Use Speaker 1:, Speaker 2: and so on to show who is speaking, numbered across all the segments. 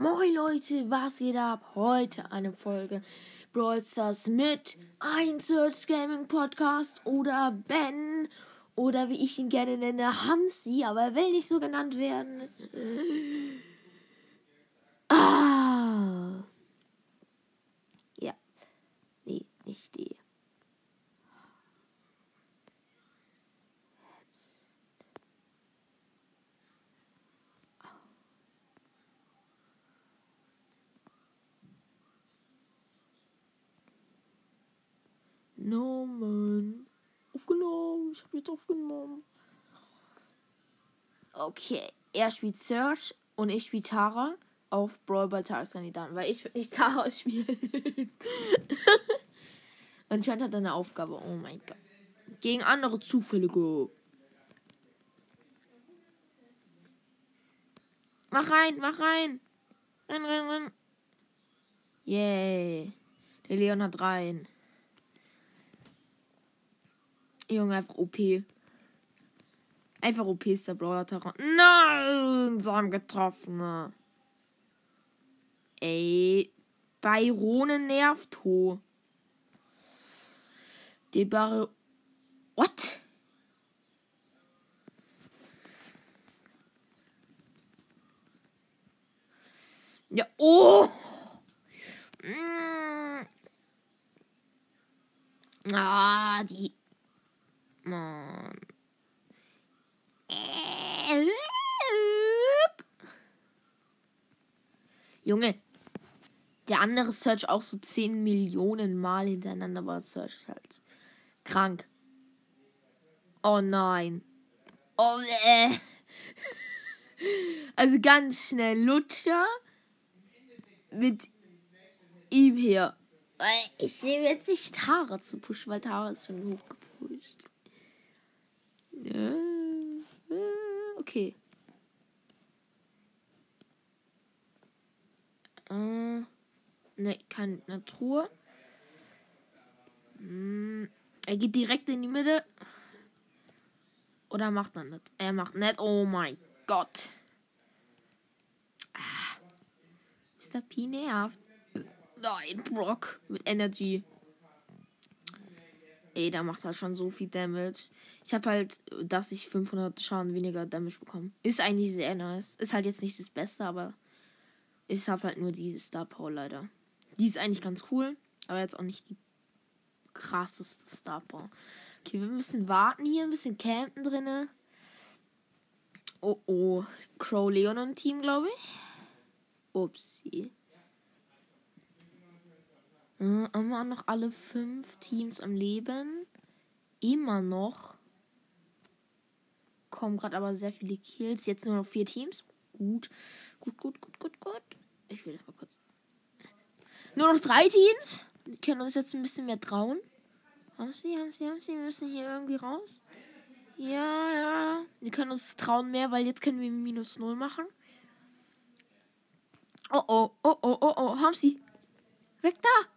Speaker 1: Moin Leute, was geht ab? Heute eine Folge Brawl Stars mit ein Search Gaming Podcast oder Ben oder wie ich ihn gerne nenne, Hamsi, aber er will nicht so genannt werden. Ah. Ja. Nee, nicht die. Nomen. Aufgenommen. Ich habe jetzt aufgenommen. Okay. Er spielt Search und ich spiele Tara auf Brawl Ball Tageskandidaten, weil ich nicht Tara spielen. Anscheinend hat er eine Aufgabe. Oh mein Gott. Gegen andere Zufällige. Mach rein, mach rein. Rein, rein, rein. Yay. Der Leon hat rein. Junge, einfach OP. Einfach OP ist der Brawler Terran. Nein, so haben getroffen. Ey, Byrone nervt ho. Die Bar. What? Ja, oh! Mm. Ah, die Mann. Junge, der andere Search auch so 10 Millionen Mal hintereinander war Search ist halt krank. Oh nein. Oh äh. Also ganz schnell Lutscher mit ihm hier. Ich sehe jetzt nicht Tara zu pushen, weil Tara ist schon hochgepusht. Okay. Äh, ne, keine Truhe. Hm, er geht direkt in die Mitte. Oder macht er nicht? Er macht nicht. Oh mein Gott. Ah. Mr. P nervt. Nein, Brock mit Energy. Ey, da macht er schon so viel Damage. Ich habe halt, dass ich 500 Schaden weniger Damage bekomme. Ist eigentlich sehr nice. Ist halt jetzt nicht das Beste, aber ich habe halt nur diese Star Power leider. Die ist eigentlich ganz cool, aber jetzt auch nicht die krasseste Star Power. Okay, wir müssen warten hier, ein bisschen campen drinne. Oh oh, Crow Leon und Team, glaube ich. Upsi. Äh, immer noch alle fünf Teams am Leben. Immer noch kommen gerade aber sehr viele Kills. Jetzt nur noch vier Teams. Gut. Gut, gut, gut, gut, gut. Ich will das mal kurz. Nur noch drei Teams. Wir können uns jetzt ein bisschen mehr trauen. Haben sie, haben sie, haben sie. Wir müssen hier irgendwie raus. Ja, ja. Wir können uns trauen mehr, weil jetzt können wir minus null machen. Oh, oh, oh, oh, oh, oh. Haben sie. Weg da.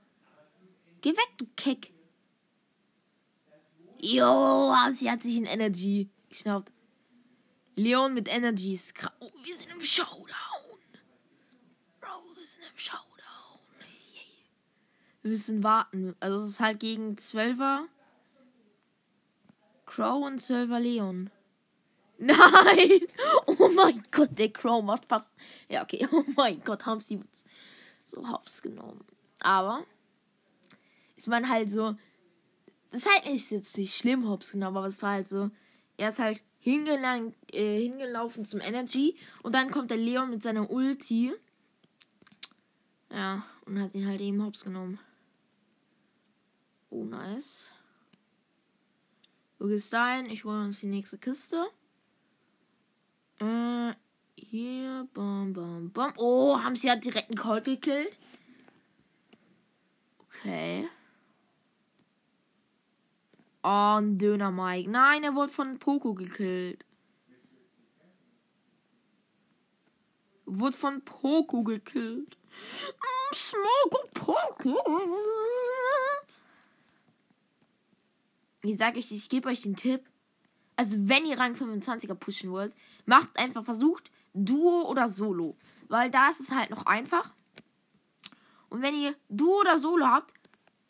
Speaker 1: Geh weg, du Keck. Jo, sie hat sich in Energy geschnauft. Leon mit Energy ist krass. Oh, wir sind im Showdown. Bro, wir sind im Showdown. Wir müssen warten. Also es ist halt gegen 12er Crow und 12er Leon. Nein! Oh mein Gott, der Crow macht fast. Ja, okay. Oh mein Gott, haben sie so hops genommen. Aber ich meine halt so. Das ist halt nicht jetzt nicht schlimm hops genommen, aber es war halt so. Er ist halt hingelang, äh, hingelaufen zum Energy. Und dann kommt der Leon mit seiner Ulti. Ja, und hat ihn halt eben hops genommen. Oh, nice. Du gehst dahin, ich hole uns die nächste Kiste. Äh, hier, bam, bam, bam. Oh, haben sie halt direkt einen Colt gekillt. Okay. Oh, ein Döner Mike. Nein, er wurde von Poco gekillt. Wurde von Poco gekillt. Mm, Smoke Poco. Ich sage euch, ich gebe euch den Tipp. Also, wenn ihr Rang 25er pushen wollt, macht einfach, versucht Duo oder Solo. weil da ist es halt noch einfach. Und wenn ihr Duo oder Solo habt,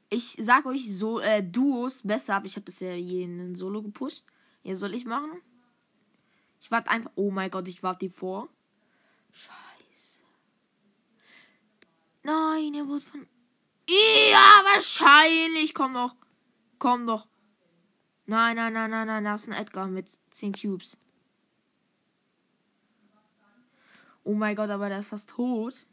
Speaker 1: ich sag euch so äh, Duos besser, aber ich habe bisher jeden Solo gepusht. Ja, soll ich machen? Ich warte einfach. Oh mein Gott, ich warte die vor. Scheiße. Nein, er wurde von. Ja, wahrscheinlich. Komm doch. Komm doch. Nein, nein, nein, nein, nein. Da ist ein Edgar mit 10 Cubes. Oh mein Gott, aber der ist fast tot.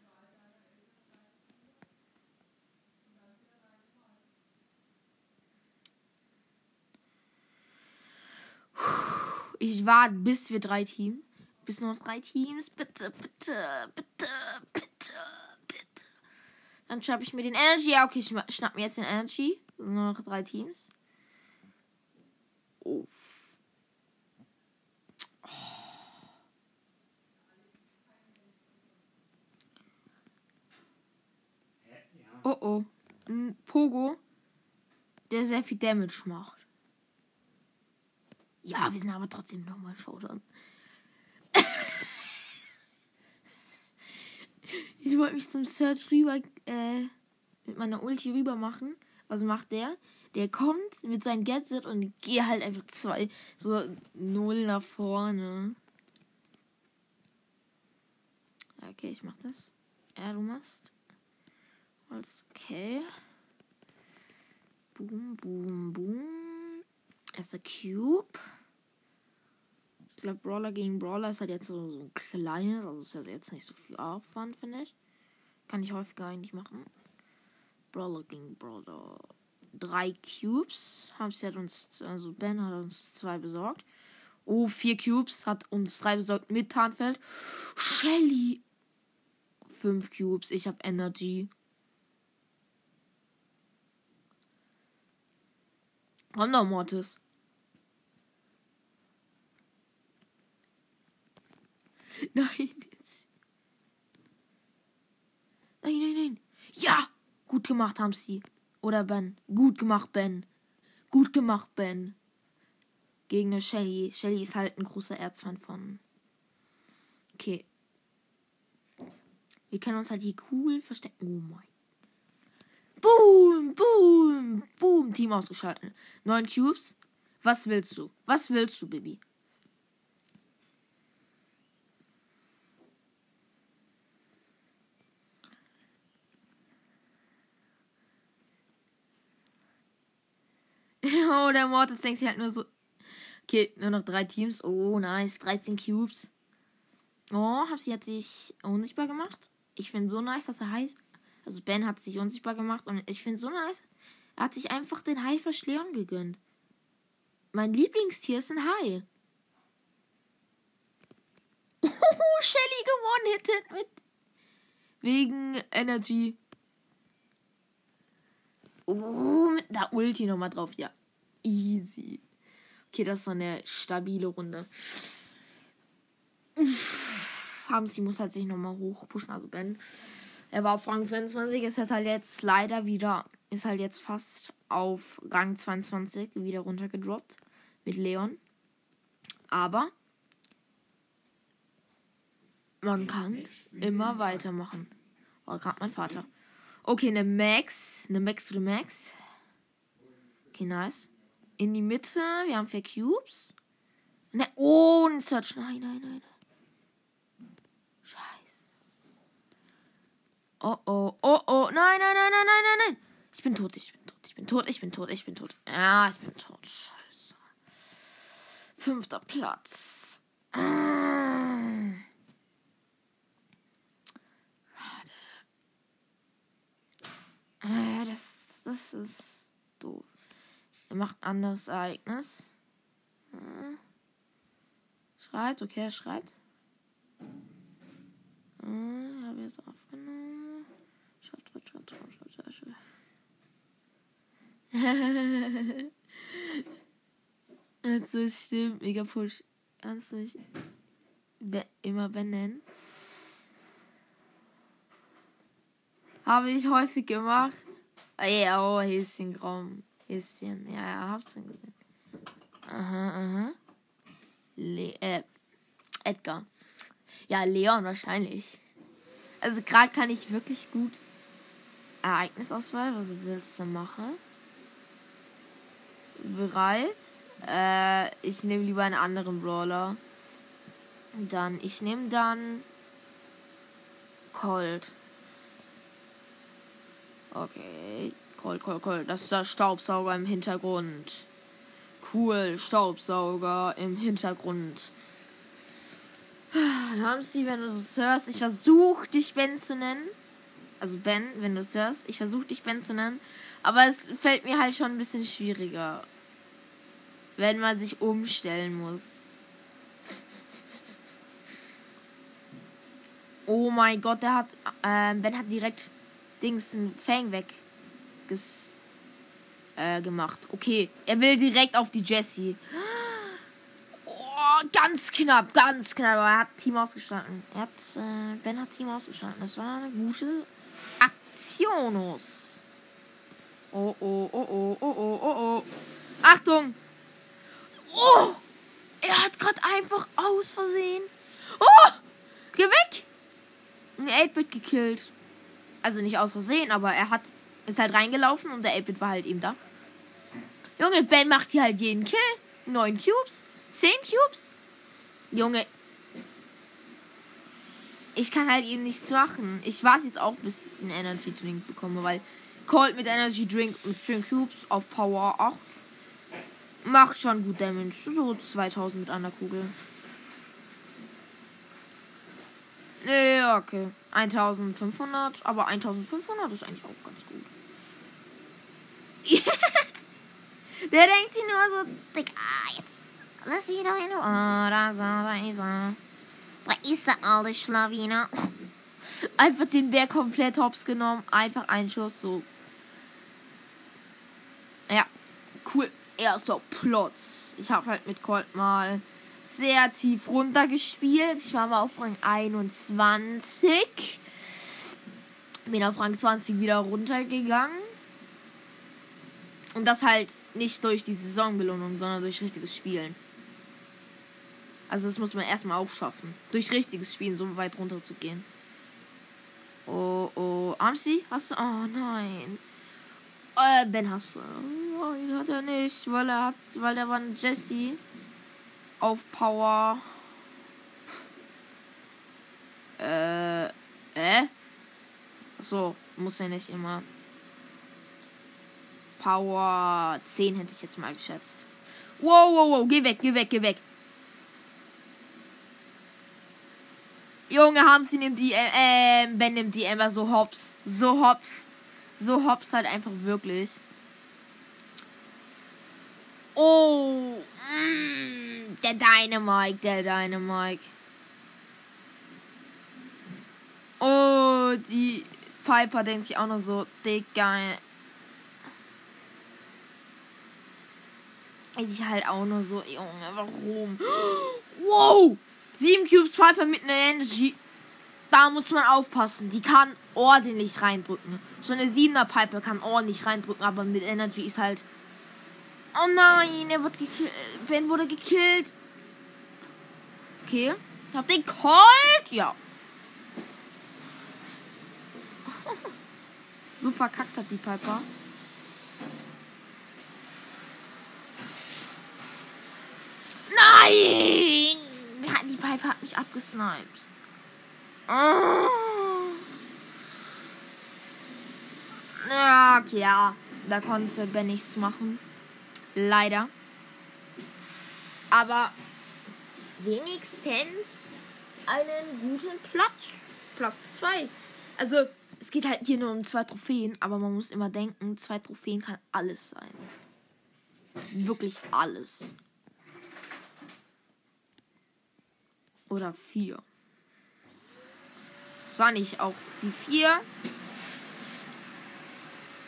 Speaker 1: Ich warte, bis wir drei Teams. Bis nur noch drei Teams. Bitte, bitte, bitte, bitte, bitte. Dann schnapp ich mir den Energy. Ja, okay, ich schnapp mir jetzt den Energy. Nur noch drei Teams. Oh. Oh oh. Ein Pogo, der sehr viel Damage macht. Ja, wir sind aber trotzdem nochmal Showdown. ich wollte mich zum Search rüber, äh, mit meiner Ulti rüber machen. Was macht der? Der kommt mit seinem Gadget und geht halt einfach zwei, so null nach vorne. Okay, ich mach das. Ja, du machst. Okay. Boom, boom, boom. Erster Cube. Ich glaube, Brawler gegen Brawler ist halt jetzt so, so ein kleines, also ist ja jetzt nicht so viel Aufwand, finde ich. Kann ich häufiger eigentlich machen. Brawler gegen Brawler. Drei Cubes. Hamsi hat uns, also Ben hat uns zwei besorgt. Oh, vier Cubes hat uns drei besorgt mit Tarnfeld. Shelly. Fünf Cubes. Ich habe Energy. Komm doch, Mortis. Nein. Nein, nein, nein. Ja! Gut gemacht haben sie. Oder Ben. Gut gemacht, Ben. Gut gemacht, Ben. Gegen eine Shelly. Shelly ist halt ein großer Erzfan von. Okay. Wir können uns halt hier cool verstecken. Oh mein. Boom, boom, boom. Team ausgeschaltet. Neun Cubes. Was willst du? Was willst du, Baby? Oh, der Mortis denkt sich halt nur so. Okay, nur noch drei Teams. Oh, nice. 13 Cubes. Oh, sie hat sich unsichtbar gemacht. Ich finde so nice, dass er heißt. Also Ben hat sich unsichtbar gemacht und ich finde so nice. Er hat sich einfach den Haifisch Leon gegönnt. Mein Lieblingstier ist ein Hai. Oh, Shelly gewonnen hittet mit. Wegen Energy. Oh, mit der Ulti nochmal drauf. Ja. Easy. Okay, das ist so eine stabile Runde. Hamsi muss halt sich nochmal hochpushen. Also Ben. Er war auf Rang 25, ist halt jetzt leider wieder, ist halt jetzt fast auf Rang 22 wieder runtergedroppt mit Leon. Aber man kann immer weitermachen. War gerade mein Vater. Okay, eine Max. Eine Max to the Max. Okay, nice. In die Mitte. Wir haben vier Cubes. Ne, oh, ein Search. Nein, nein, nein. Scheiße. Oh, oh, oh, oh. Nein, nein, nein, nein, nein, nein, nein. Ich bin tot, ich bin tot, ich bin tot, ich bin tot, ich bin tot. Ja, ich bin tot. Scheiße. Fünfter Platz. Ah. Äh, das, das ist doof. Er macht ein anderes Ereignis. Äh. Schreibt, okay, er schreibt. Äh, habe jetzt aufgenommen. Schreibt, schreibt, schreibt, schreibt, schreibt, schreibt. also stimmt, mega push. Kannst du mich immer benennen? Habe ich häufig gemacht. Ah, ja, oh, Häschen Graum. Häschen. Ja, ja, hab's schon gesehen. Aha, aha. Le äh, Edgar. Ja, Leon wahrscheinlich. Also gerade kann ich wirklich gut Ereignisauswahl. Was willst du machen? Bereit? Äh, ich nehme lieber einen anderen Brawler. Dann, ich nehme dann Cold. Okay. Cold, Cold, Cold. Das ist der Staubsauger im Hintergrund. Cool, Staubsauger im Hintergrund. Haben Sie, wenn du das hörst, ich versuche dich Ben zu nennen. Also Ben, wenn du es hörst, ich versuche dich Ben zu nennen. Aber es fällt mir halt schon ein bisschen schwieriger. Wenn man sich umstellen muss. Oh mein Gott, der hat. Äh, ben hat direkt Dings einen Fang weg ges, äh, gemacht. Okay, er will direkt auf die Jessie. Oh, ganz knapp, ganz knapp. Aber er hat Team ausgestanden. Er hat, äh, Ben hat Team ausgestanden. Das war eine gute Aktionus. Oh, oh, oh, oh, oh, oh, oh, oh. Achtung! Oh! Er hat gerade einfach aus Versehen. Oh! Geh weg! Ein 8-Bit gekillt. Also nicht aus Versehen, aber er hat ist halt reingelaufen und der 8-Bit war halt eben da. Junge, Ben macht hier halt jeden Kill. 9 Cubes. 10 Cubes. Junge. Ich kann halt eben nichts machen. Ich warte jetzt auch, bis ich einen Energy Drink bekomme, weil Cold mit Energy Drink und 10 Cubes auf Power 8 macht schon gut Damage. So 2000 mit einer Kugel. Ja, okay. 1500, aber 1500 ist eigentlich auch ganz gut. Der denkt sich nur so, Digga, jetzt lass wieder in Oh, da, ist er. Da ist der alte Schlawiner. Einfach den Bär komplett hops genommen. Einfach ein Schuss, so. Ja, cool. Erster Plotz. Ich habe halt mit Colt mal sehr tief runter gespielt. Ich war mal auf Rang 21. Bin auf Rang 20 wieder runtergegangen. Und das halt nicht durch die Saisonbelohnung, sondern durch richtiges Spielen. Also das muss man erstmal auch schaffen. Durch richtiges Spielen so weit runter zu gehen. Oh, oh. Amsi? Hast du? Oh nein. Äh, Ben hast du. Oh, hat er nicht, weil er hat, weil der war ein Jesse auf Power. Äh, äh? So, muss er nicht immer. Power 10 hätte ich jetzt mal geschätzt. Wow, wow, wow, geh weg, geh weg, geh weg. Junge, haben sie nimmt die, äh, Ben nimmt die Emma so hops. So hops. So hops halt einfach wirklich. Oh, mm, der Dynamite, der Dynamite. Oh, die Piper denkt sich auch noch so, Digga, Ich halt auch nur so, Junge, warum? Wow! Sieben Cubes Piper mit einer Energy. Da muss man aufpassen. Die kann ordentlich reindrücken. Schon eine 7er Piper kann ordentlich reindrücken, aber mit Energy ist halt. Oh nein, er wird gekillt. Ben wurde gekillt. Okay. Ich hab den Colt. Ja. so verkackt hat die Piper. Nein! Die Pipe hat mich abgesniped. Oh. Ja, okay, ja. Da konnte Ben nichts machen. Leider. Aber wenigstens einen guten Platz. Platz 2. Also, es geht halt hier nur um zwei Trophäen, aber man muss immer denken, zwei Trophäen kann alles sein. Wirklich alles. Oder vier. Das war nicht auch die vier.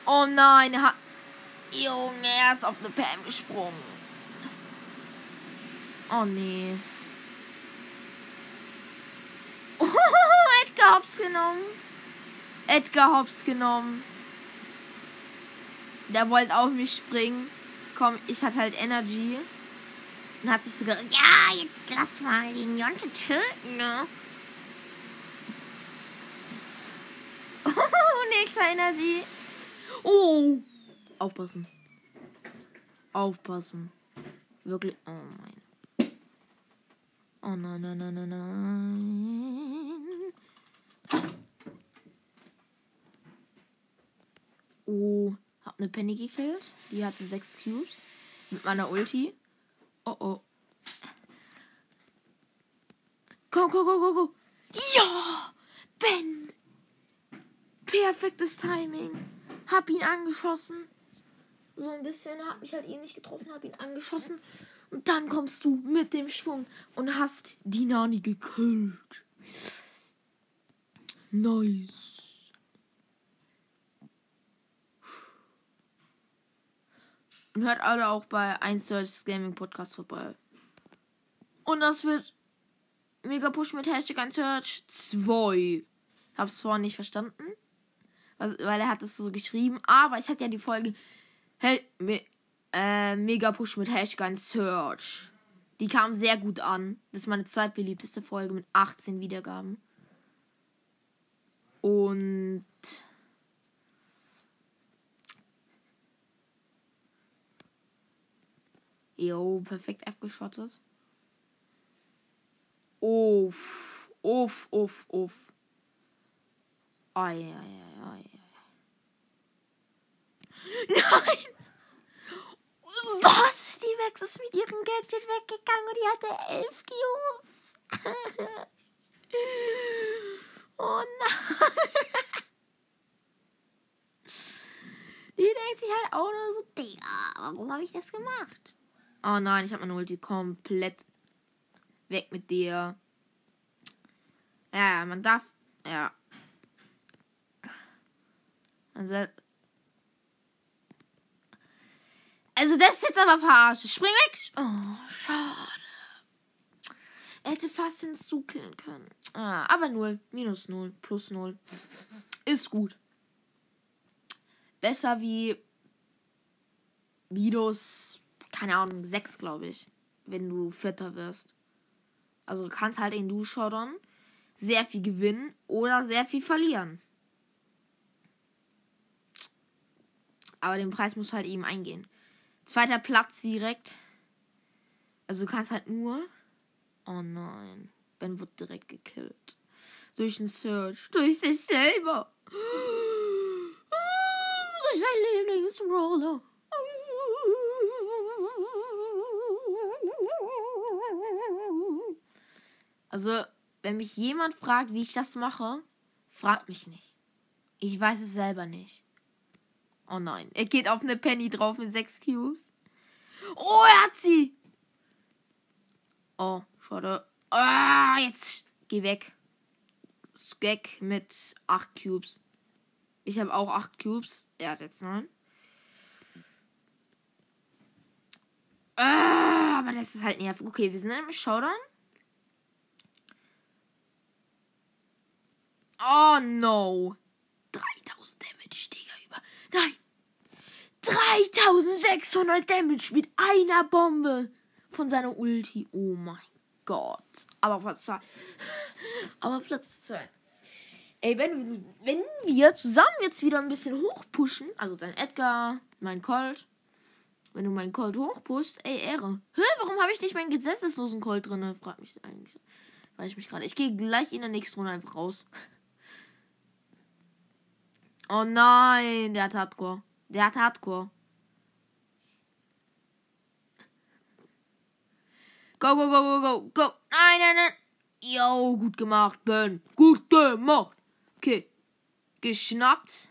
Speaker 1: Oh nein, er hat. Junge, er ist auf eine Pam gesprungen. Oh nee. Oh, Edgar Hops genommen. Edgar Hops genommen. Der wollte auf mich springen. Komm, ich hatte halt Energy. Und hat sich so gedacht, ja, jetzt lass mal den Jonte töten, ne? Energy. Oh. Aufpassen. Aufpassen. Wirklich. Oh mein. Oh nein, nein, nein, nein, nein. Oh. Hab eine Penny gekillt. Die hatte sechs Cubes. Mit meiner Ulti. Oh oh. Go, go, go, go, go. Ja! Ben! Perfektes Timing. Hab ihn angeschossen. So ein bisschen, hab mich halt eben nicht getroffen, hab ihn angeschossen. Und dann kommst du mit dem Schwung und hast die Nani gekillt. Nice. Und hört alle auch bei 1 Search Gaming Podcast vorbei. Und das wird Mega Push mit Hashtag ein Search 2. Hab's vorhin nicht verstanden. Weil er hat es so geschrieben. Aber ich hatte ja die Folge hey, me, äh, Mega Push mit Hashtag ein Search. Die kam sehr gut an. Das ist meine zweitbeliebteste Folge mit 18 Wiedergaben. Und Jo, perfekt abgeschottet. Uff, uff, uff, uff. Ei, ei, ei, ei. Nein! Was? Die Max ist mit ihrem Gadget weggegangen und die hatte elf Cubes. oh nein. Die denkt sich halt auch nur so, Digga, warum habe ich das gemacht? Oh nein, ich habe meine Ulti komplett weg mit dir. Ja, man darf. Ja. Also, also das ist jetzt aber verarscht. Spring weg. Oh, schade. Er hätte fast ins Zug killen können. Ah, aber 0. Minus 0. Plus 0. Ist gut. Besser wie minus, keine Ahnung, 6, glaube ich. Wenn du Vierter wirst. Also du kannst halt in Du Showdown sehr viel gewinnen oder sehr viel verlieren. Aber den Preis muss halt eben eingehen. Zweiter Platz direkt. Also du kannst halt nur. Oh nein. Ben wird direkt gekillt. Durch den Search. Durch sich selber. Durch sein Lieblingsroller. Also, wenn mich jemand fragt, wie ich das mache, fragt mich nicht. Ich weiß es selber nicht. Oh nein, er geht auf eine Penny drauf mit sechs Cubes. Oh, er hat sie! Oh, schade. Ah, jetzt geh weg. Skek mit acht Cubes. Ich habe auch acht Cubes. Er hat jetzt neun. Ah, aber das ist halt nervig. Okay, wir sind im Showdown. Oh no. 3000 Damage, Digga, über. Nein. 3600 Damage mit einer Bombe von seiner Ulti. Oh mein Gott. Aber Platz 2. Aber Platz 2. Ey, wenn, wenn wir zusammen jetzt wieder ein bisschen hochpushen, also dein Edgar, mein Colt, wenn du meinen Colt hochpushst, ey, Ehre. Hä, warum habe ich nicht meinen gesetzeslosen Colt drin? Frag mich eigentlich. Weiß ich mich gerade. Ich gehe gleich in der nächsten Runde einfach raus. Oh nein, der hat Hardcore. Der hat Hardcore. Go, go, go, go, go, go. Nein, nein, nein. Yo, gut gemacht, Ben. Gut gemacht. Okay. Geschnappt.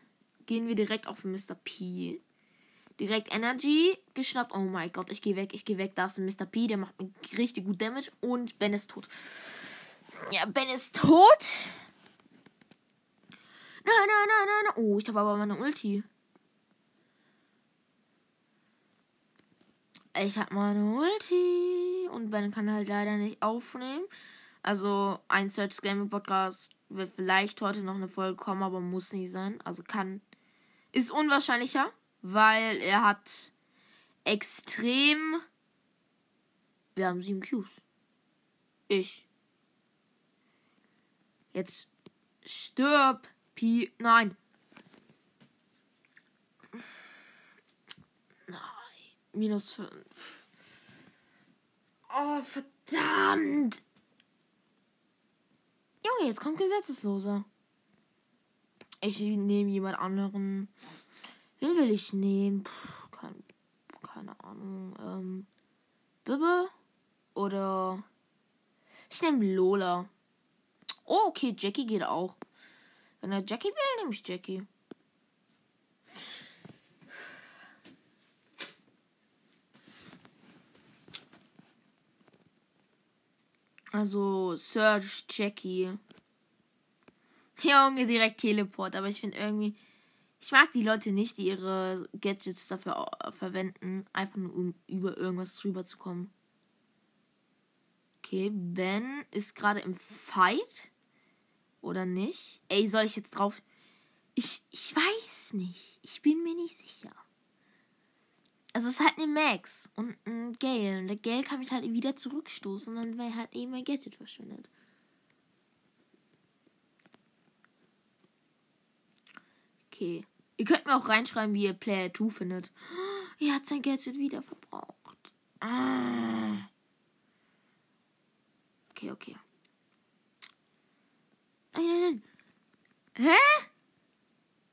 Speaker 1: Gehen wir direkt auf Mr. P. Direkt Energy. Geschnappt. Oh mein Gott, ich gehe weg, ich gehe weg. Da ist ein Mr. P, der macht richtig gut Damage. Und Ben ist tot. Ja, Ben ist tot. Nein, nein, nein, nein. Oh, ich habe aber meine Ulti. Ich habe meine Ulti. Und Ben kann halt leider nicht aufnehmen. Also, ein Search Gaming Podcast wird vielleicht heute noch eine Folge kommen, aber muss nicht sein. Also kann. Ist unwahrscheinlicher, weil er hat extrem. Wir haben sieben Qs. Ich. Jetzt stirb. Pi. Nein. Nein. Minus 5. Oh, verdammt. Junge, jetzt kommt Gesetzesloser. Ich nehme jemand anderen. Wen will ich nehmen? Puh, kein, keine Ahnung. Ähm, Bibbe? Oder. Ich nehme Lola. Oh, okay, Jackie geht auch. Wenn er Jackie will, nehme ich Jackie. Also Search Jackie. Junge, direkt Teleport. Aber ich finde irgendwie. Ich mag die Leute nicht, die ihre Gadgets dafür verwenden. Einfach nur um über irgendwas drüber zu kommen. Okay, Ben ist gerade im Fight. Oder nicht? Ey, soll ich jetzt drauf. Ich, ich weiß nicht. Ich bin mir nicht sicher. Also es ist halt eine Max und ein Gale. Und der Gale kann mich halt wieder zurückstoßen und dann wäre halt eben mein Gadget verschwindet. Okay. Ihr könnt mir auch reinschreiben, wie ihr Player 2 findet. Er hat sein Gadget wieder verbraucht. Ah. Okay, okay. Nein, nein, nein. Hä?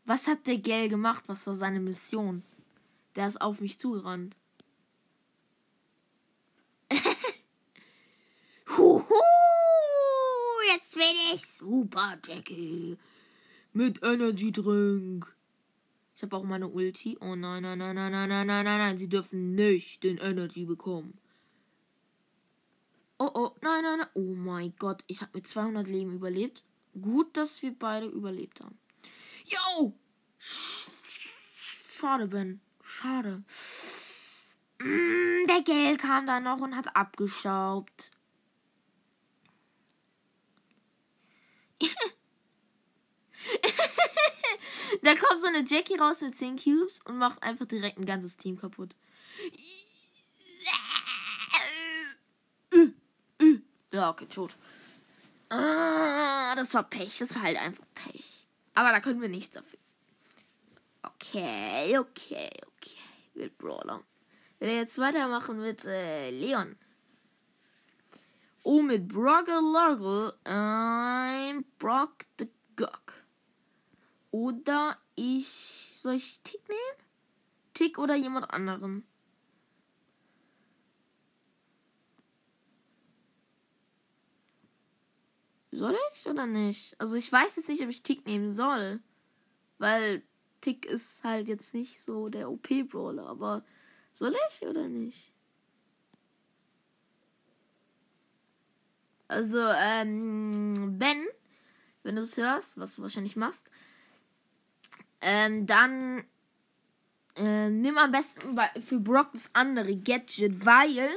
Speaker 1: Was hat der Gale gemacht? Was war seine Mission? Der ist auf mich zugerannt. Huhu, jetzt bin ich super, Jackie. Mit Energy Drink. Ich habe auch meine Ulti. Oh nein, nein, nein, nein, nein, nein, nein, nein, nein. Sie dürfen nicht den Energy bekommen. Oh, oh, nein, nein, nein. Oh mein Gott, ich habe mit 200 Leben überlebt. Gut, dass wir beide überlebt haben. Yo! Schade, Ben. Schade. Mm, der Gel kam da noch und hat abgeschraubt. da kommt so eine Jackie raus mit 10 Cubes und macht einfach direkt ein ganzes Team kaputt. Ja, okay, tot. Ah, das war Pech. Das war halt einfach Pech. Aber da können wir nichts dafür. Okay, okay, okay. Mit Brawler. Wir jetzt weitermachen mit äh, Leon. Oh, mit Broggle Loggle. Ein Brock the Gok. Oder ich. Soll ich Tick nehmen? Tick oder jemand anderen? Soll ich oder nicht? Also ich weiß jetzt nicht, ob ich Tick nehmen soll. Weil Tick ist halt jetzt nicht so der OP-Brawler, aber soll ich oder nicht? Also, ähm, Ben, wenn du es hörst, was du wahrscheinlich machst, ähm, dann äh, nimm am besten für Brock das andere Gadget, weil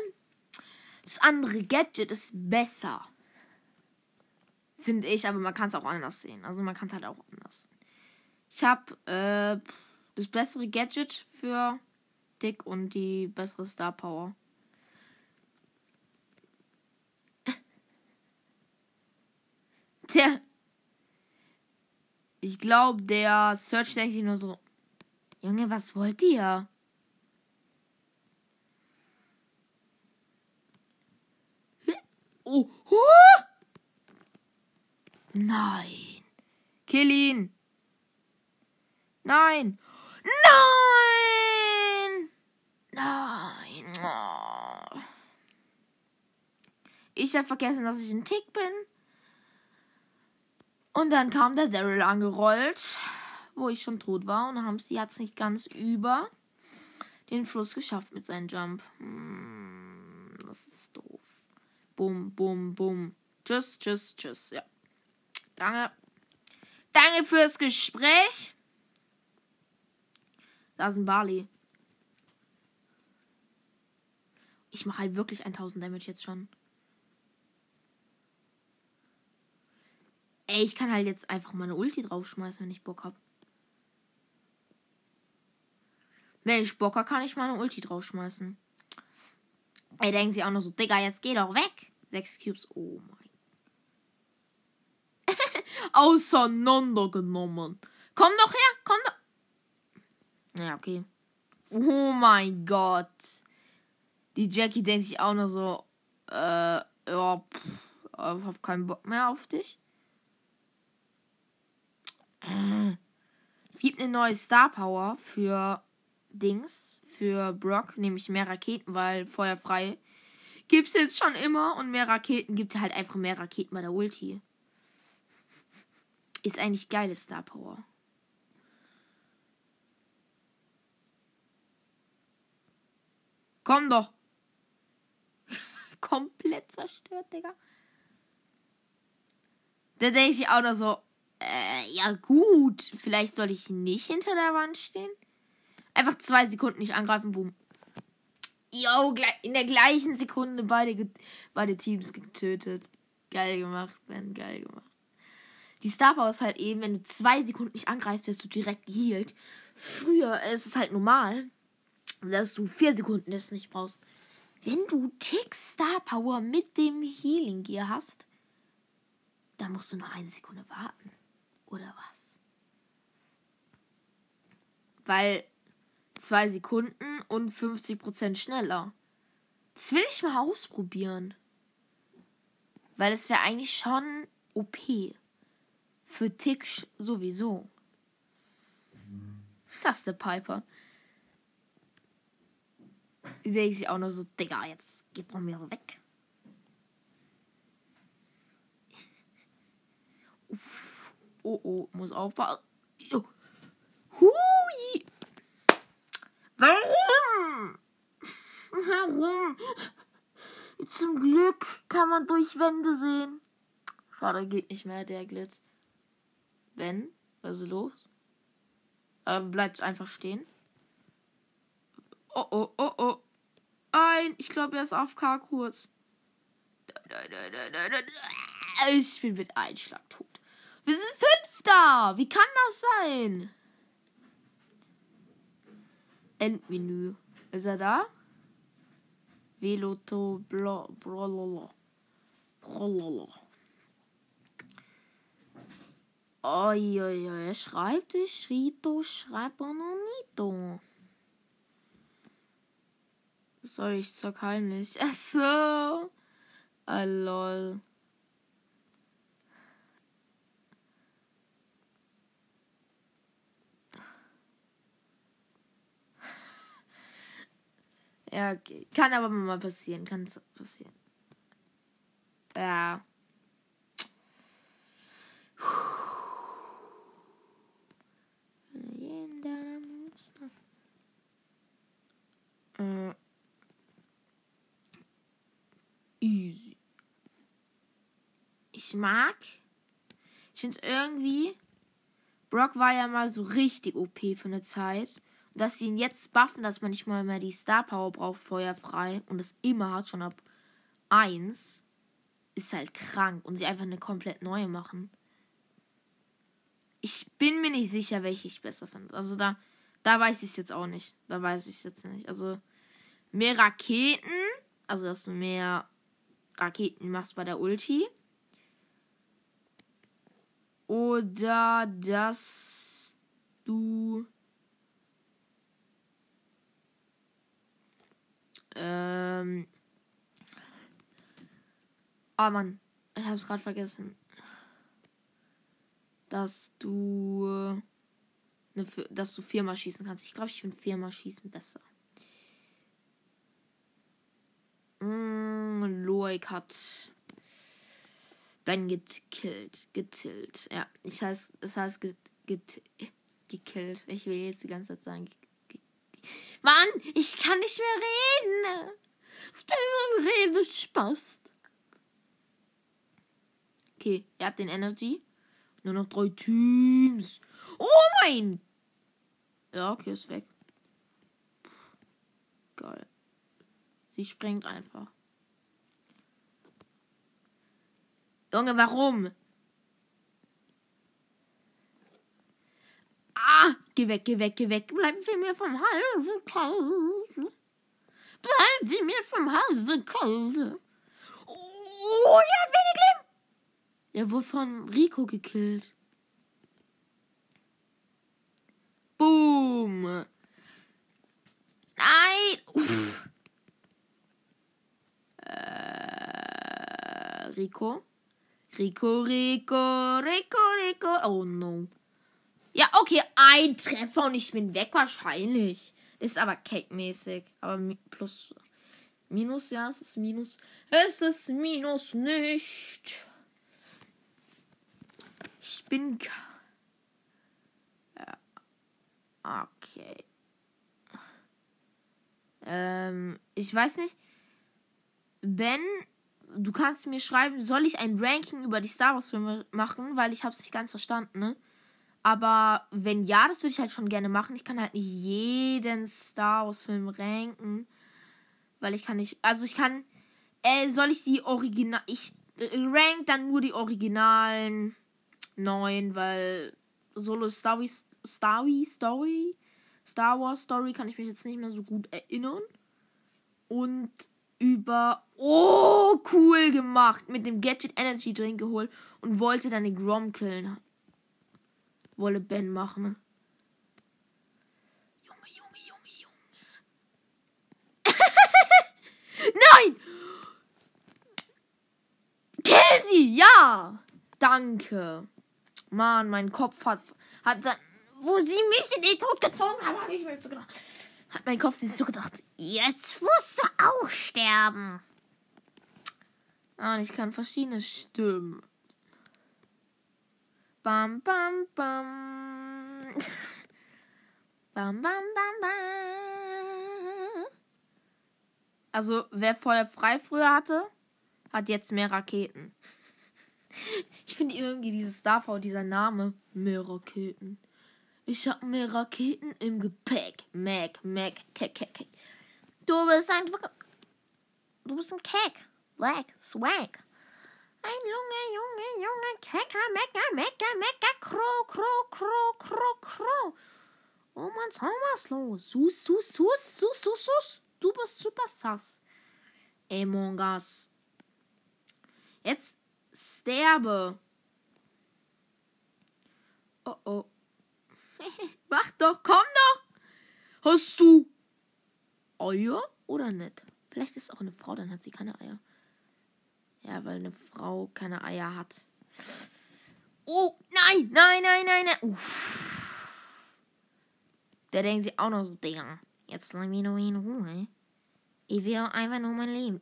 Speaker 1: das andere Gadget ist besser. Finde ich, aber man kann es auch anders sehen. Also man kann es halt auch anders sehen. Ich habe äh, das bessere Gadget für Dick und die bessere Star Power. Tja. Ich glaube, der Search denkt sich nur so: Junge, was wollt ihr? Oh. Nein. Kill ihn. Nein. Nein. Nein. Oh. Ich habe vergessen, dass ich ein Tick bin. Und dann kam der Daryl angerollt, wo ich schon tot war. Und Hamsi hat es nicht ganz über den Fluss geschafft mit seinem Jump. Hm, das ist doof. Bum, bum, bum. Tschüss, tschüss, tschüss. Ja. Danke. Danke fürs Gespräch. Da ist ein Barley. Ich mache halt wirklich 1000 Damage jetzt schon. Ey, ich kann halt jetzt einfach meine Ulti draufschmeißen, wenn ich Bock hab. Wenn ich Bock hab, kann ich meine Ulti draufschmeißen. Ey, denken sie auch noch so, Digga, jetzt geh doch weg. Sechs Cubes. Oh mein. Auseinandergenommen. Komm doch her, komm doch. Ja, okay. Oh mein Gott. Die Jackie denkt sich auch noch so, äh, ja, pff, ich hab keinen Bock mehr auf dich. Es gibt eine neue Star Power für Dings, für Brock, nämlich mehr Raketen, weil feuerfrei gibt's jetzt schon immer und mehr Raketen gibt halt einfach mehr Raketen bei der Ulti. Ist eigentlich geile Star Power. Komm doch. Komplett zerstört, Digga. Da denke ich auch noch so, äh, ja gut, vielleicht soll ich nicht hinter der Wand stehen. Einfach zwei Sekunden nicht angreifen, boom. Jo, in der gleichen Sekunde beide, beide Teams getötet. Geil gemacht, Ben, geil gemacht. Die Star Power ist halt eben, wenn du zwei Sekunden nicht angreifst, wirst du direkt geheilt. Früher ist es halt normal, dass du vier Sekunden das nicht brauchst. Wenn du Tick Star Power mit dem Healing Gear hast, dann musst du nur eine Sekunde warten. Oder was? Weil zwei Sekunden und 50% schneller. Das will ich mal ausprobieren. Weil es wäre eigentlich schon OP. Für Tick sowieso. Das ist der Piper. Die denkt sich auch nur so, Digga, jetzt geht mir weg. Uff. Oh, oh, muss aufpassen. Hui. Warum? Warum? Zum Glück kann man durch Wände sehen. Schade, geht nicht mehr, der Glitz. Wenn? Was los? Äh, bleibt einfach stehen. Oh, oh, oh, oh. Ein, ich glaube, er ist auf K kurz. Ich bin mit Einschlag tot. Wir sind Fünfter. Wie kann das sein? Endmenü. Ist er da? Veloto bla bla Oi, oi, oi. Er schreibt, ich Rito, schreibt er noch nicht. Sorry, ich zock heimlich. Ach so. Ah, lol. Ja, okay. Kann aber mal passieren. Kann passieren. Ja. Äh. Easy. Ich mag. Ich finde es irgendwie. Brock war ja mal so richtig OP für eine Zeit. Und dass sie ihn jetzt buffen, dass man nicht mal mehr die Star Power braucht, feuerfrei. Und das immer hat, schon ab 1. Ist halt krank. Und sie einfach eine komplett neue machen. Ich bin mir nicht sicher, welche ich besser finde. Also da, da weiß ich es jetzt auch nicht. Da weiß ich es jetzt nicht. Also mehr Raketen. Also dass du mehr Raketen machst bei der Ulti. Oder dass du ähm oh Mann, ich habe es gerade vergessen. Dass du eine, dass du viermal schießen kannst. Ich glaube, ich finde viermal schießen besser. Mm, Loik hat Ben gekillt. Getillt. Ja, ich heißt, es heißt get, get, gekillt. Ich will jetzt die ganze Zeit sagen. Mann, ich kann nicht mehr reden. Ich bin so ein Redespaß. Okay, ihr habt den Energy. Nur noch drei Teams. Oh mein! Ja, okay, ist weg. Geil. Sie sprengt einfach. Junge, warum? Ah, geh weg, geh weg, geh weg. Bleiben Sie mir vom Halse kalt. Bleiben Sie mir vom Halse kalt. Oh, der hat er wurde von Rico gekillt. Boom. Nein. Uff. Äh, Rico. Rico, Rico, Rico, Rico. Oh no. Ja, okay, ein Treffer und ich bin weg wahrscheinlich. Ist aber cake-mäßig. Aber plus. Minus, ja, es ist Minus. Es ist Minus nicht. Ich bin. Ja. Okay. Ähm, ich weiß nicht. Ben, du kannst mir schreiben, soll ich ein Ranking über die Star Wars Filme machen, weil ich habe es nicht ganz verstanden, ne? Aber wenn ja, das würde ich halt schon gerne machen. Ich kann halt nicht jeden Star Wars Film ranken, weil ich kann nicht, also ich kann, äh, soll ich die Original, ich äh, rank dann nur die Originalen neun, weil Solo Star Wars, Story, Star Wars Story kann ich mich jetzt nicht mehr so gut erinnern. Und über. Oh, cool gemacht. Mit dem Gadget Energy Drink geholt und wollte dann den Grom killen. Wolle Ben machen. Junge, Junge, Junge, Junge. Nein! Sie! Ja! Danke. Mann, mein Kopf hat. hat wo sie mich in den Tod gezogen haben, habe ich mir so gedacht hat mein Kopf sich so gedacht, jetzt musst du auch sterben. Ah, und ich kann verschiedene Stimmen. Bam, bam, bam. bam, bam, bam, bam. Also, wer Feuer frei früher hatte, hat jetzt mehr Raketen. Ich finde irgendwie dieses Starfall, dieser Name, mehr Raketen. Ich hab mehr Raketen im Gepäck. Mac, Mac, Keck, Keck, Keck. Du bist ein. Du bist ein Keck. Lag, Swag. Ein Junge, Junge, Junge, Kecker, Mecker, Mecker, Mecker, Kro, Kro, Kro, Kro, Kro. Oh was los. Sus, sus, sus, sus, sus, sus. Du bist super sass. Among Us. Jetzt sterbe. Oh oh. Mach doch, komm doch. Hast du Eier oder nicht? Vielleicht ist es auch eine Frau, dann hat sie keine Eier. Ja, weil eine Frau keine Eier hat. Oh, nein, nein, nein, nein, nein. Uff. Der denkt sich auch noch so, Digga, jetzt lass mich nur in Ruhe. Ich will einfach nur mein Leben.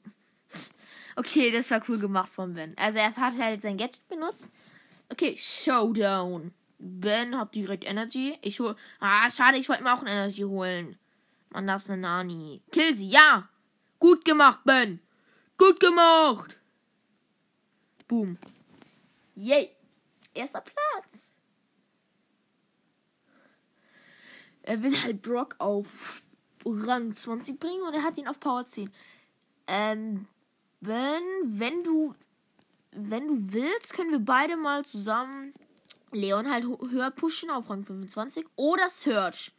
Speaker 1: Okay, das war cool gemacht von Ben. Also er hat halt sein Gadget benutzt. Okay, Showdown. Ben hat direkt Energy. Ich hol. Ah, schade, ich wollte mir auch ein Energy holen. Mann, das ist eine Nani. Kill sie, ja! Gut gemacht, Ben! Gut gemacht! Boom. Yay! Erster Platz! Er will halt Brock auf Rang 20 bringen und er hat ihn auf Power 10. Ähm, wenn du. Wenn du willst, können wir beide mal zusammen Leon halt höher pushen auf Rang 25 oder Search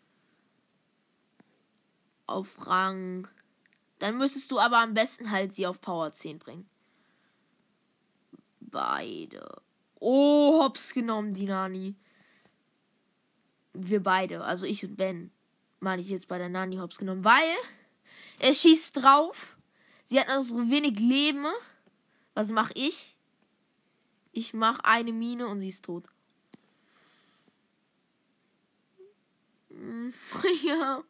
Speaker 1: auf Rang. Dann müsstest du aber am besten halt sie auf Power 10 bringen. Beide. Oh, hops genommen, die Nani. Wir beide, also ich und Ben, meine ich jetzt bei der Nani hops genommen, weil er schießt drauf. Sie hat noch so wenig Leben. Was mache ich? Ich mache eine Mine und sie ist tot. ja.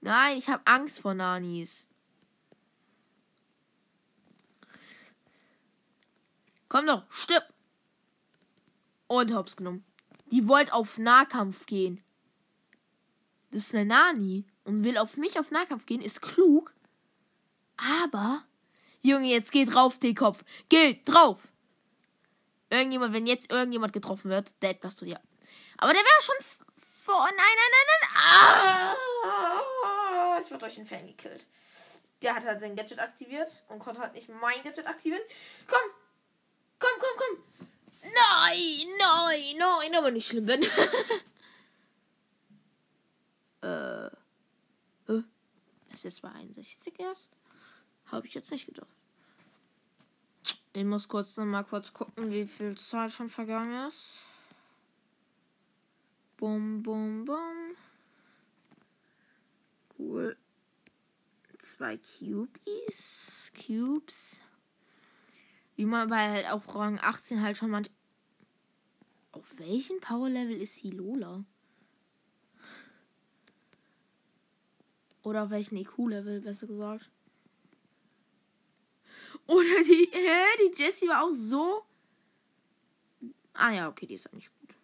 Speaker 1: Nein, ich habe Angst vor Nanis. Komm doch, stirb. Und hops genommen. Die wollte auf Nahkampf gehen. Das ist eine Nani und will auf mich auf Nahkampf gehen, ist klug. Aber, Junge, jetzt geht drauf den Kopf. Geht drauf. Irgendjemand, wenn jetzt irgendjemand getroffen wird, dead du ja. Aber der wäre schon vor. Nein, nein, nein, nein. Ah, es wird durch den Fan gekillt. Der hat halt sein Gadget aktiviert und konnte halt nicht mein Gadget aktivieren. Komm! Komm, komm, komm! Nein, nein, nein, aber nicht schlimm bin. Äh. Ist jetzt bei 61 erst? Habe ich jetzt nicht gedacht. Ich muss kurz noch mal kurz gucken, wie viel Zeit schon vergangen ist. Bum, bum, bum. Cool. Zwei Cubies. Cubes. Wie man bei halt auf Rang 18 halt schon mal. Auf welchen Power Level ist die Lola? Oder welchen EQ-Level, besser gesagt. Oder die. Hä? Die Jessie war auch so. Ah ja, okay, die ist eigentlich gut.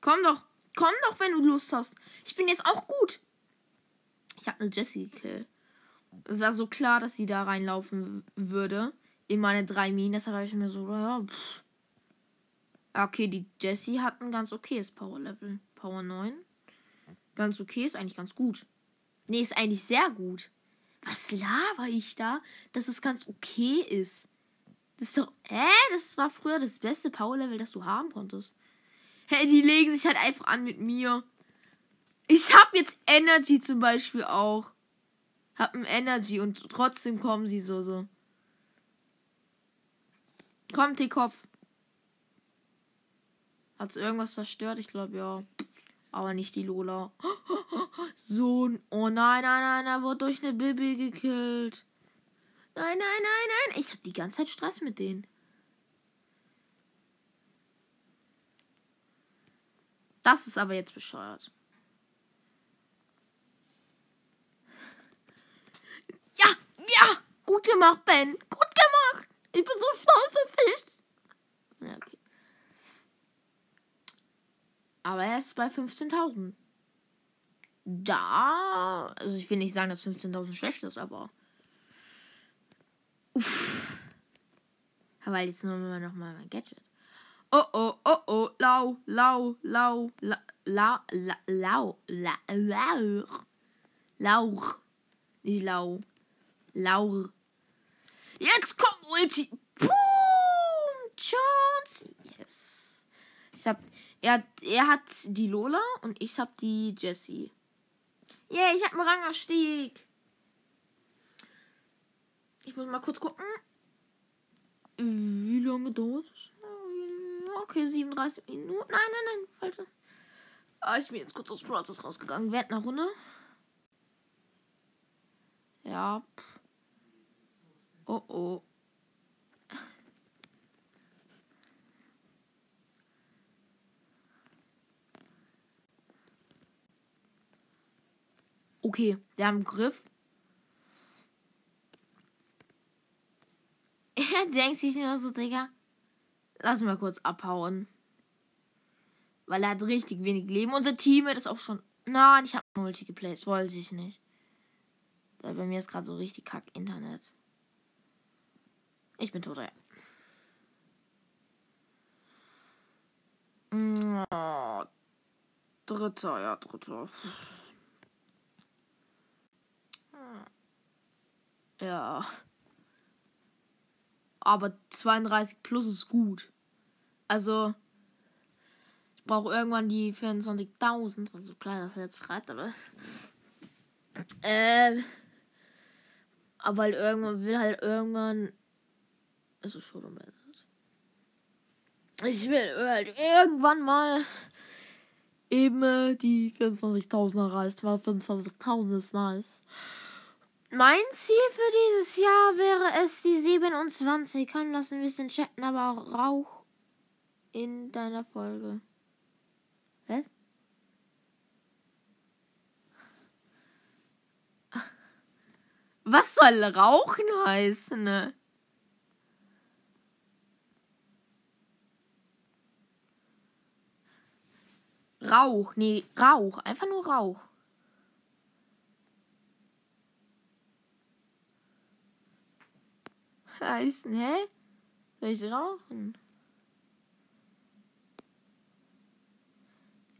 Speaker 1: Komm doch. Komm doch, wenn du Lust hast. Ich bin jetzt auch gut. Ich habe eine Jessie gekillt. Es war so klar, dass sie da reinlaufen würde. In meine drei Minen. Deshalb habe ich mir so, ja, pff. Okay, die Jessie hat ein ganz okayes Power Level. Power 9. Ganz okay, ist eigentlich ganz gut. Nee, ist eigentlich sehr gut. Was laber ich da, dass es ganz okay ist? Das ist doch. Hä? Das war früher das beste Power-Level, das du haben konntest. Hä, die legen sich halt einfach an mit mir. Ich hab jetzt Energy zum Beispiel auch. Hab ein Energy und trotzdem kommen sie so, so. Kommt, die Kopf. Hat's irgendwas zerstört? Ich glaube ja. Aber nicht die Lola. So ein. Oh nein, nein, nein, er wurde durch eine Bibi gekillt. Nein, nein, nein, nein. Ich hab die ganze Zeit Stress mit denen. Das ist aber jetzt bescheuert. Ja, ja, gut gemacht, Ben. Gut gemacht. Ich bin so stolz auf dich. Ja, okay. Aber er ist bei 15.000. Da, also ich will nicht sagen, dass 15.000 schlecht ist, aber. Uff. Aber jetzt nur noch mal mein Gadget. Oh oh oh oh, lau, lau, lau, la, la, la, lau, la, lauch. Lauch. Nicht lau. Lauch. Jetzt kommt Ulti. Boom! Chance. Yes. Ich hab. Er, er hat die Lola und ich hab die Jessie. Yeah, ich hab einen Rangastieg. Ich muss mal kurz gucken. Wie lange dauert es? Okay, 37 Minuten. Nein, nein, nein. Falsche. Ah, ich bin jetzt kurz aus Process rausgegangen. Wer hat eine Runde? Ja. Oh oh. Okay, der haben Griff. Er denkt sich nur so, Digga. Lass mal kurz abhauen. Weil er hat richtig wenig Leben. Unser Team ist auch schon. Nein, ich habe Multi geplaced. Wollte ich nicht. Weil bei mir ist gerade so richtig kack Internet. Ich bin tot, ja. Oh, dritter, ja, dritter. Ja. Aber 32 plus ist gut. Also, ich brauche irgendwann die 24.000. Also klar, dass er jetzt schreibt, aber. Äh. Aber halt irgendwann will halt irgendwann. Es schon um Ich will halt irgendwann mal eben die 24.000 erreicht, weil 25.000 ist nice. Mein Ziel für dieses Jahr wäre es, die 27. Kann das ein bisschen chatten, aber auch Rauch in deiner Folge. Was? Was soll Rauchen heißen? Ne? Rauch, nee, Rauch, einfach nur Rauch. Heißen, hä? Soll ich rauchen?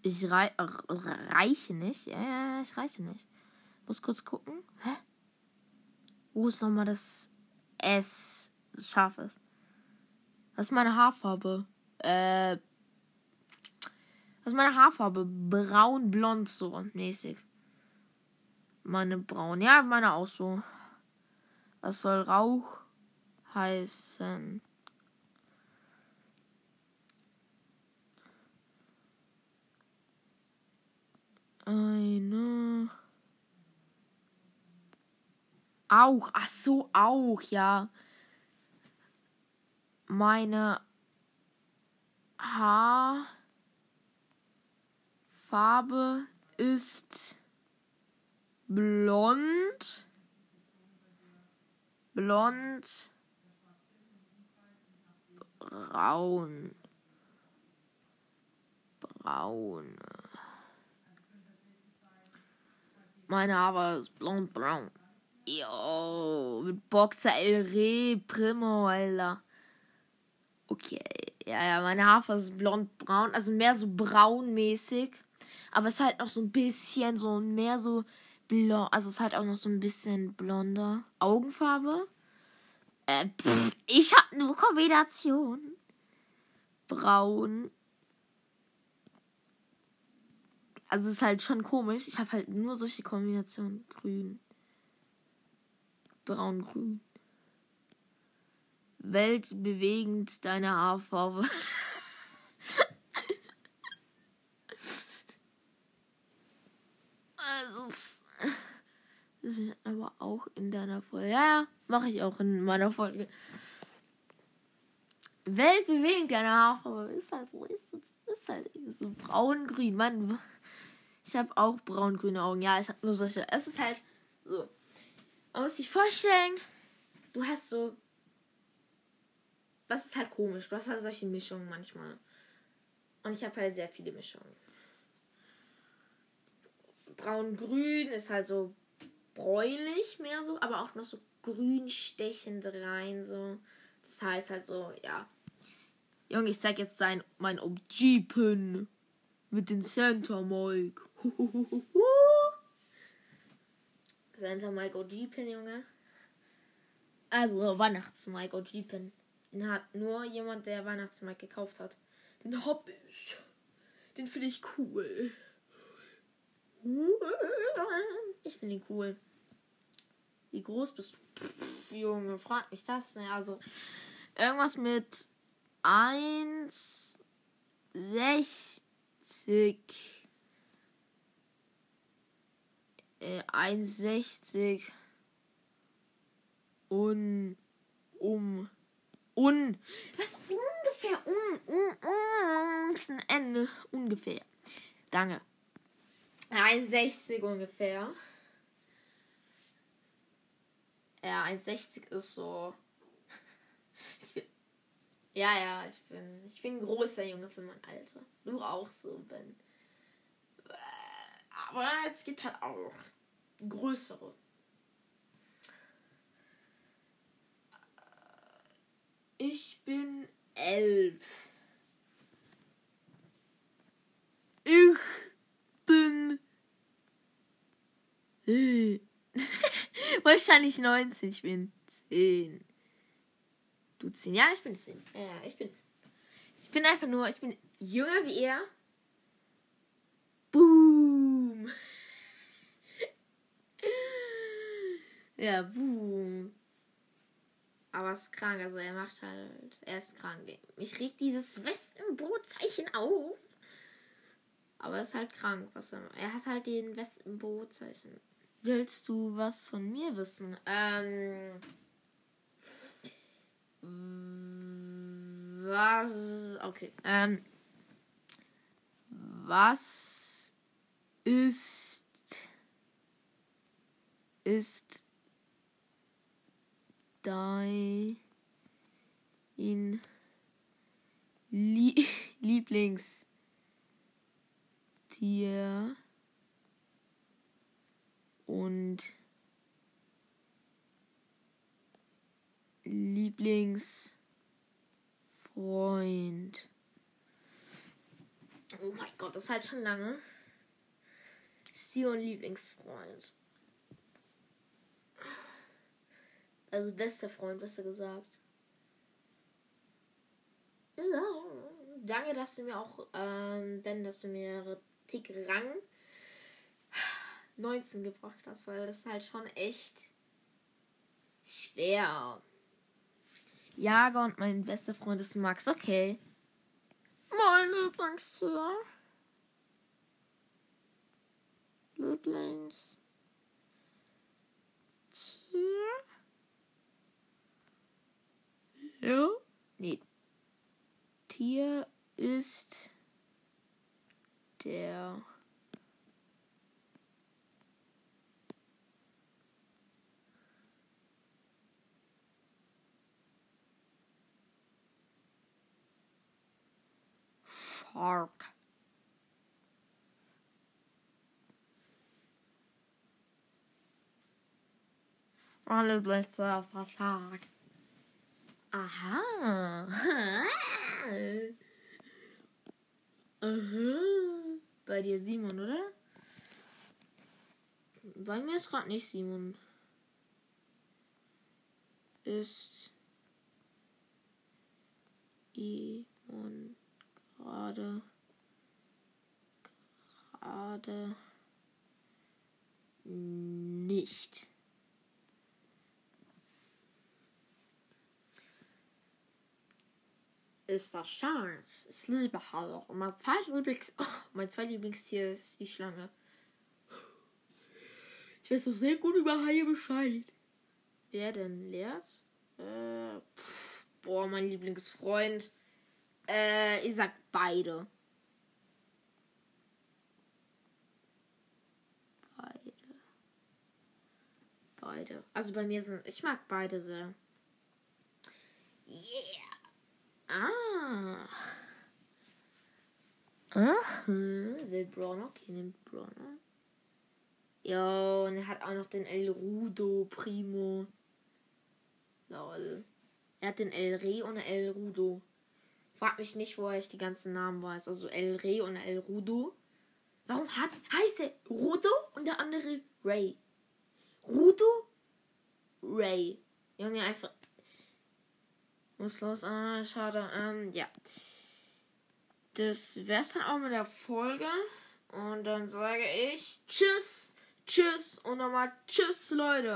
Speaker 1: Ich rei reiche nicht. Ja, ja, ich reiche nicht. Muss kurz gucken. Hä? Wo ist nochmal das S? Das scharf ist. Was ist meine Haarfarbe? Äh. Was ist meine Haarfarbe? Braun, blond, so mäßig. Meine braun. Ja, meine auch so. Was soll Rauch? Heißen. Eine. Auch. Ach so, auch, ja. Meine Haarfarbe ist blond. Blond. Braun. Braun. Meine Haare ist blond braun. Jo, mit Boxer El Re Primo, Alter. Okay, ja, ja, meine Haarfarbe ist blond-braun, also mehr so braunmäßig. Aber es ist halt noch so ein bisschen, so mehr so blond, also es ist halt auch noch so ein bisschen blonder. Augenfarbe? Äh, pff, ich hab nur Kombination. Braun. Also ist halt schon komisch. Ich habe halt nur solche Kombinationen. Grün. Braun-Grün weltbewegend deine Haarfarbe. also, das ist aber auch in deiner Folge. Ja, mache ich auch in meiner Folge. Weltbewegend deine Haarfarbe ist halt so, ist, ist halt so braun-grün. Mann, ich habe auch braun-grüne Augen. Ja, ich habe nur solche. Es ist halt so. Man muss sich vorstellen, du hast so das ist halt komisch. Du hast halt solche Mischungen manchmal. Und ich habe halt sehr viele Mischungen. Braun-Grün ist halt so bräunlich mehr so, aber auch noch so grün stechend rein so. Das heißt halt so, ja. Junge, ich zeig jetzt sein, mein OG-Pin mit den Santa Mike. Santa Mike OG-Pin, Junge. Also Weihnachts-Mike OG-Pin. Den hat nur jemand, der Weihnachtsmarkt gekauft hat. Den hab ich. Den finde ich cool. Ich finde ihn cool. Wie groß bist du? Pff, Junge, frag mich das. Ne? Also, irgendwas mit 1,60. Äh, 1,60 und um Un. Was ungefähr? Un, un, un, ein Ende. Ungefähr. Danke. 1,60 ungefähr. Ja, 1,60 ist so. Ich bin. Ja, ja, ich bin. Ich bin ein großer Junge für mein Alter. Du auch so, Ben. Aber es gibt halt auch größere. Ich bin elf. Ich bin. Wahrscheinlich 19. Ich bin 10. Du 10? Ja, ich bin 10. Ja, ich bin 10. Ich bin einfach nur, ich bin jünger wie er. Boom. ja, boom. Aber es ist krank, also er macht halt, er ist krank. Mich regt dieses Westenbo-Zeichen auf. Aber es ist halt krank, was er Er hat halt den Westenbo-Zeichen. Willst du was von mir wissen? Ähm. Was. Okay. Ähm. Was ist. Ist dein Lie Lieblingstier und Lieblingsfreund. Oh mein Gott, das ist halt schon lange. Und Lieblingsfreund. Also bester Freund, besser gesagt. Ja, danke, dass du mir auch, ähm, Ben, dass du mir Tick Rang 19 gebracht hast, weil das ist halt schon echt schwer. Jager und mein bester Freund ist Max. Okay. Mein Lieblingstier. Lieblingstier. Ja? Nee, Tier ist der Shark. Alle Blitze Shark. Aha. Aha. Bei dir Simon, oder? Bei mir ist gerade nicht Simon. Ist Simon gerade gerade nicht. Ist das Schaf. Ich liebe Haie. Und mein zweitlieblings oh, mein zweitlieblingstier ist die Schlange. Ich weiß doch sehr gut über Haie Bescheid. Wer denn lehrt? Äh, boah, mein Lieblingsfreund. Äh, ich sag beide. Beide. Beide. Also bei mir sind. Ich mag beide sehr. Yeah. Ah. Aha. Will Brawner? Okay, nimmt Brawner. Ja, und er hat auch noch den El Rudo Primo. Lol. Er hat den El Re und El Rudo. Frag mich nicht, woher ich die ganzen Namen weiß. Also El Re und El Rudo. Warum hat, heißt er Rudo und der andere Ray? Rudo? Ray. Junge, einfach. Muss los. Ah, schade. Ähm, ja. Das wär's dann auch mit der Folge. Und dann sage ich Tschüss, Tschüss und nochmal Tschüss, Leute.